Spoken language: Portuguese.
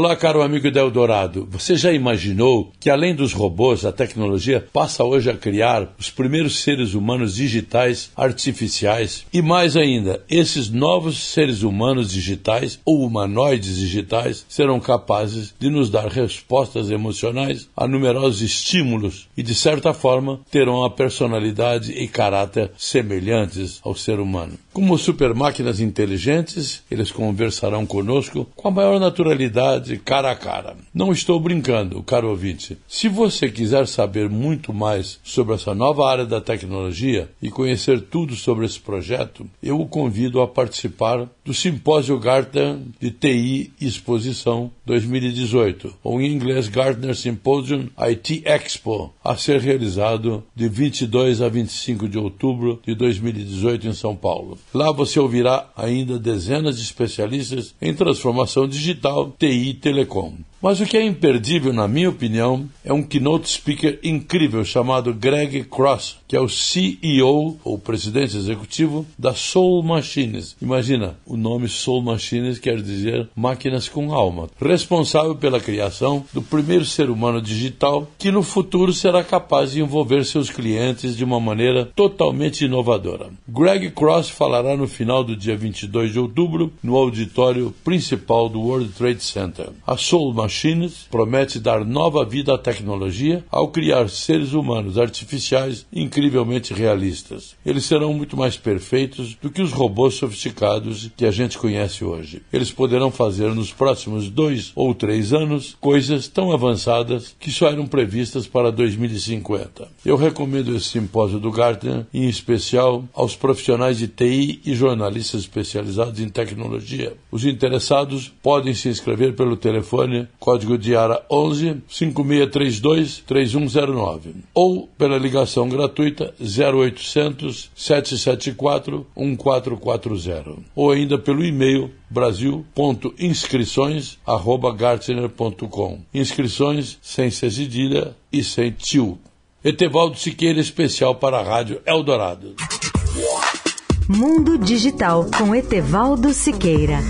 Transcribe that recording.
Olá, caro amigo da Eldorado. Você já imaginou que, além dos robôs, a tecnologia passa hoje a criar os primeiros seres humanos digitais artificiais? E mais ainda, esses novos seres humanos digitais ou humanoides digitais serão capazes de nos dar respostas emocionais a numerosos estímulos e, de certa forma, terão a personalidade e caráter semelhantes ao ser humano. Como super máquinas inteligentes, eles conversarão conosco com a maior naturalidade, cara a cara. Não estou brincando, caro ouvinte. Se você quiser saber muito mais sobre essa nova área da tecnologia e conhecer tudo sobre esse projeto, eu o convido a participar do Simpósio Gartner de TI Exposição 2018, ou em inglês Gartner Symposium IT Expo, a ser realizado de 22 a 25 de outubro de 2018 em São Paulo. Lá você ouvirá ainda dezenas de especialistas em transformação digital, TI e telecom. Mas o que é imperdível, na minha opinião, é um keynote speaker incrível chamado Greg Cross, que é o CEO, ou presidente executivo, da Soul Machines. Imagina, o nome Soul Machines quer dizer máquinas com alma. Responsável pela criação do primeiro ser humano digital que no futuro será capaz de envolver seus clientes de uma maneira totalmente inovadora. Greg Cross falará no final do dia 22 de outubro no auditório principal do World Trade Center. A Soul Machines promete dar nova vida à tecnologia ao criar seres humanos artificiais incrivelmente realistas. Eles serão muito mais perfeitos do que os robôs sofisticados que a gente conhece hoje. Eles poderão fazer nos próximos dois ou três anos coisas tão avançadas que só eram previstas para 2050. Eu recomendo esse simpósio do Gartner, em especial aos profissionais de TI e jornalistas especializados em tecnologia. Os interessados podem se inscrever pelo telefone código de área 11 5632 3109 ou pela ligação gratuita 0800 774 1440 ou ainda pelo e-mail brasil.inscrições@gartner.com. Inscrições sem cedilha e sem tio. Etevaldo Siqueira especial para a Rádio Eldorado. Mundo Digital com Etevaldo Siqueira.